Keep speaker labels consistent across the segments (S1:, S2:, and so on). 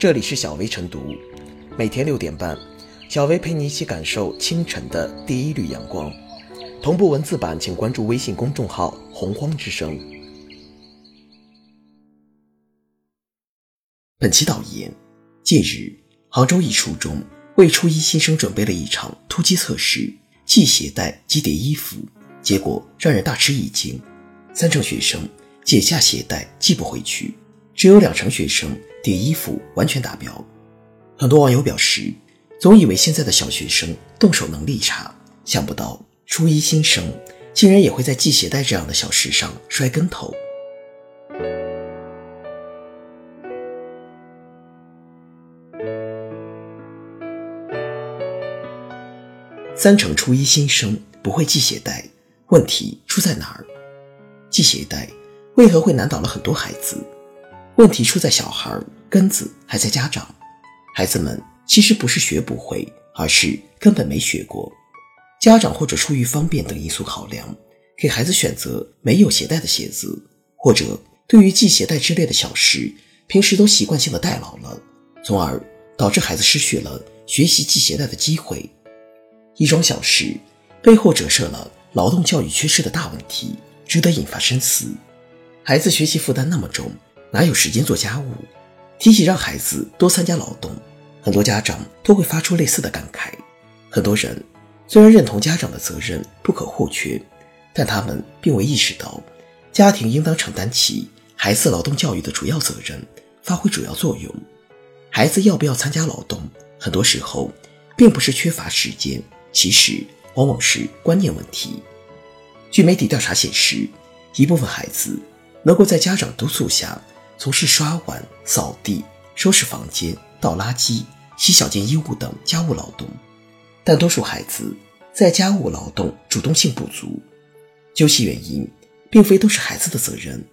S1: 这里是小薇晨读，每天六点半，小薇陪你一起感受清晨的第一缕阳光。同步文字版，请关注微信公众号“洪荒之声”。本期导言：近日，杭州一初中为初一新生准备了一场突击测试，系鞋带系叠衣服，结果让人大吃一惊。三成学生解下鞋带系不回去，只有两成学生叠衣服完全达标。很多网友表示，总以为现在的小学生动手能力差，想不到初一新生竟然也会在系鞋带这样的小事上摔跟头。三成初一新生不会系鞋带，问题出在哪儿？系鞋带为何会难倒了很多孩子？问题出在小孩，根子还在家长。孩子们其实不是学不会，而是根本没学过。家长或者出于方便等因素考量，给孩子选择没有鞋带的鞋子，或者对于系鞋带之类的小事，平时都习惯性的代劳了，从而导致孩子失去了学习系鞋带的机会。一桩小事背后折射了劳动教育缺失的大问题。值得引发深思。孩子学习负担那么重，哪有时间做家务？提起让孩子多参加劳动，很多家长都会发出类似的感慨。很多人虽然认同家长的责任不可或缺，但他们并未意识到，家庭应当承担起孩子劳动教育的主要责任，发挥主要作用。孩子要不要参加劳动，很多时候并不是缺乏时间，其实往往是观念问题。据媒体调查显示，一部分孩子能够在家长督促下从事刷碗、扫地、收拾房间、倒垃圾、洗小件衣物等家务劳动，但多数孩子在家务劳动主动性不足。究其原因，并非都是孩子的责任。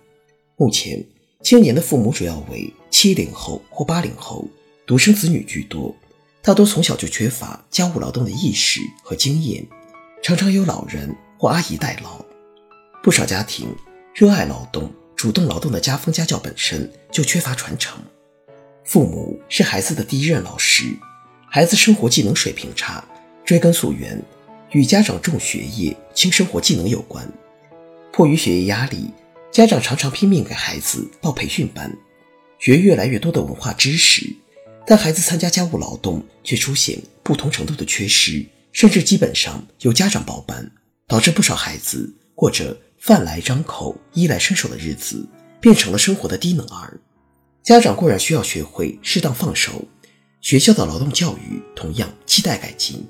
S1: 目前，青年的父母主要为七零后或八零后，独生子女居多，大多从小就缺乏家务劳动的意识和经验，常常有老人。或阿姨代劳，不少家庭热爱劳动、主动劳动的家风家教本身就缺乏传承。父母是孩子的第一任老师，孩子生活技能水平差，追根溯源，与家长重学业轻生活技能有关。迫于学业压力，家长常常拼命给孩子报培训班，学越来越多的文化知识，但孩子参加家务劳动却出现不同程度的缺失，甚至基本上由家长包办。导致不少孩子过着饭来张口、衣来伸手的日子，变成了生活的低能儿。家长固然需要学会适当放手，学校的劳动教育同样期待改进。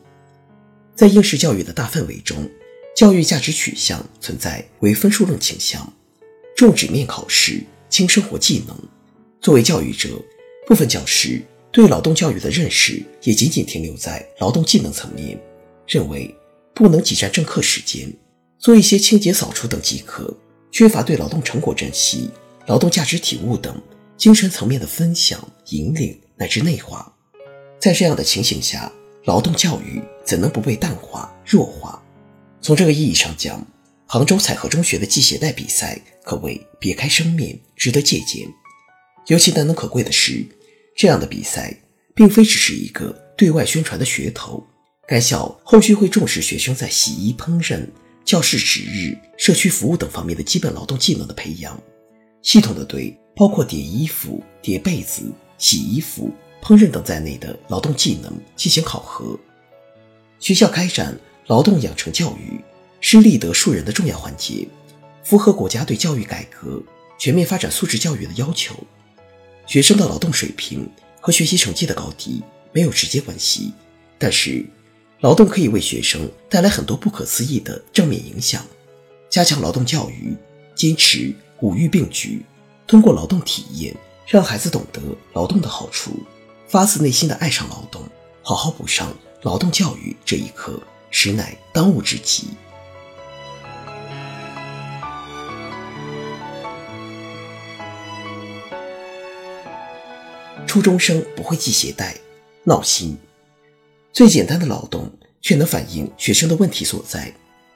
S1: 在应试教育的大氛围中，教育价值取向存在唯分数论倾向，重纸面考试，轻生活技能。作为教育者，部分教师对劳动教育的认识也仅仅停留在劳动技能层面，认为。不能挤占正课时间，做一些清洁扫除等即可，缺乏对劳动成果珍惜、劳动价值体悟等精神层面的分享、引领乃至内化。在这样的情形下，劳动教育怎能不被淡化、弱化？从这个意义上讲，杭州采荷中学的系鞋带比赛可谓别开生面，值得借鉴。尤其难能可贵的是，这样的比赛并非只是一个对外宣传的噱头。该校后续会重视学生在洗衣、烹饪、教室值日、社区服务等方面的基本劳动技能的培养，系统的对包括叠衣服、叠被子、洗衣服、烹饪等在内的劳动技能进行考核。学校开展劳动养成教育是立德树人的重要环节，符合国家对教育改革、全面发展素质教育的要求。学生的劳动水平和学习成绩的高低没有直接关系，但是。劳动可以为学生带来很多不可思议的正面影响。加强劳动教育，坚持五育并举，通过劳动体验，让孩子懂得劳动的好处，发自内心的爱上劳动，好好补上劳动教育这一课，实乃当务之急。初中生不会系鞋带，闹心。最简单的劳动却能反映学生的问题所在。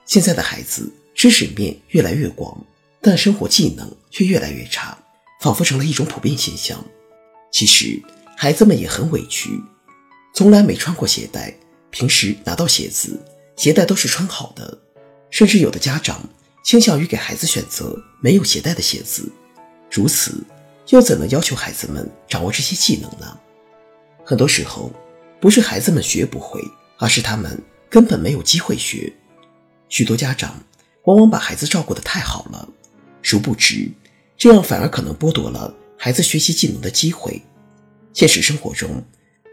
S1: 现在的孩子知识面越来越广，但生活技能却越来越差，仿佛成了一种普遍现象。其实，孩子们也很委屈，从来没穿过鞋带，平时拿到鞋子，鞋带都是穿好的，甚至有的家长倾向于给孩子选择没有鞋带的鞋子，如此又怎能要求孩子们掌握这些技能呢？很多时候，不是孩子们学不会，而是他们根本没有机会学。许多家长往往把孩子照顾得太好了，殊不知，这样反而可能剥夺了孩子学习技能的机会。现实生活中，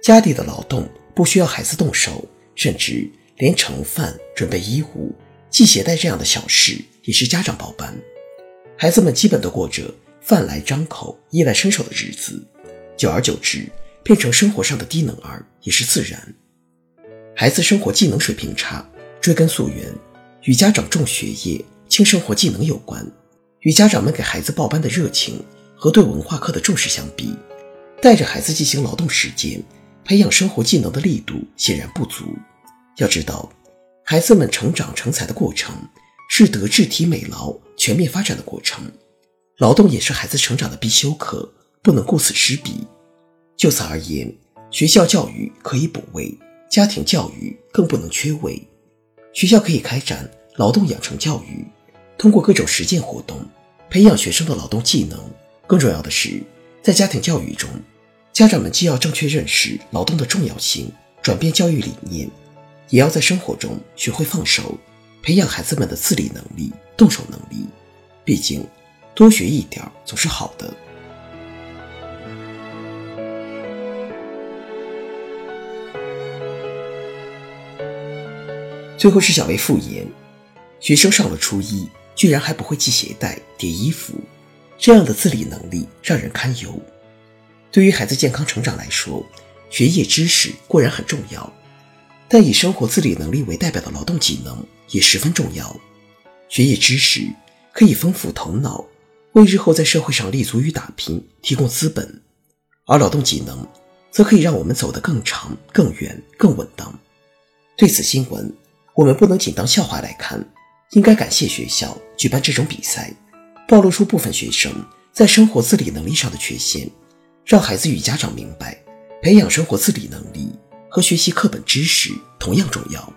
S1: 家里的劳动不需要孩子动手，甚至连盛饭、准备衣物、系鞋带这样的小事也是家长包办。孩子们基本都过着饭来张口、衣来伸手的日子，久而久之。变成生活上的低能儿也是自然。孩子生活技能水平差，追根溯源，与家长重学业、轻生活技能有关。与家长们给孩子报班的热情和对文化课的重视相比，带着孩子进行劳动实践、培养生活技能的力度显然不足。要知道，孩子们成长成才的过程是德智体美劳全面发展的过程，劳动也是孩子成长的必修课，不能顾此失彼。就此而言，学校教育可以补位，家庭教育更不能缺位。学校可以开展劳动养成教育，通过各种实践活动培养学生的劳动技能。更重要的是，在家庭教育中，家长们既要正确认识劳动的重要性，转变教育理念，也要在生活中学会放手，培养孩子们的自理能力、动手能力。毕竟，多学一点总是好的。最后是小薇复言，学生上了初一，居然还不会系鞋带、叠衣服，这样的自理能力让人堪忧。对于孩子健康成长来说，学业知识固然很重要，但以生活自理能力为代表的劳动技能也十分重要。学业知识可以丰富头脑，为日后在社会上立足与打拼提供资本，而劳动技能则可以让我们走得更长、更远、更稳当。对此新闻。我们不能仅当笑话来看，应该感谢学校举办这种比赛，暴露出部分学生在生活自理能力上的缺陷，让孩子与家长明白，培养生活自理能力和学习课本知识同样重要。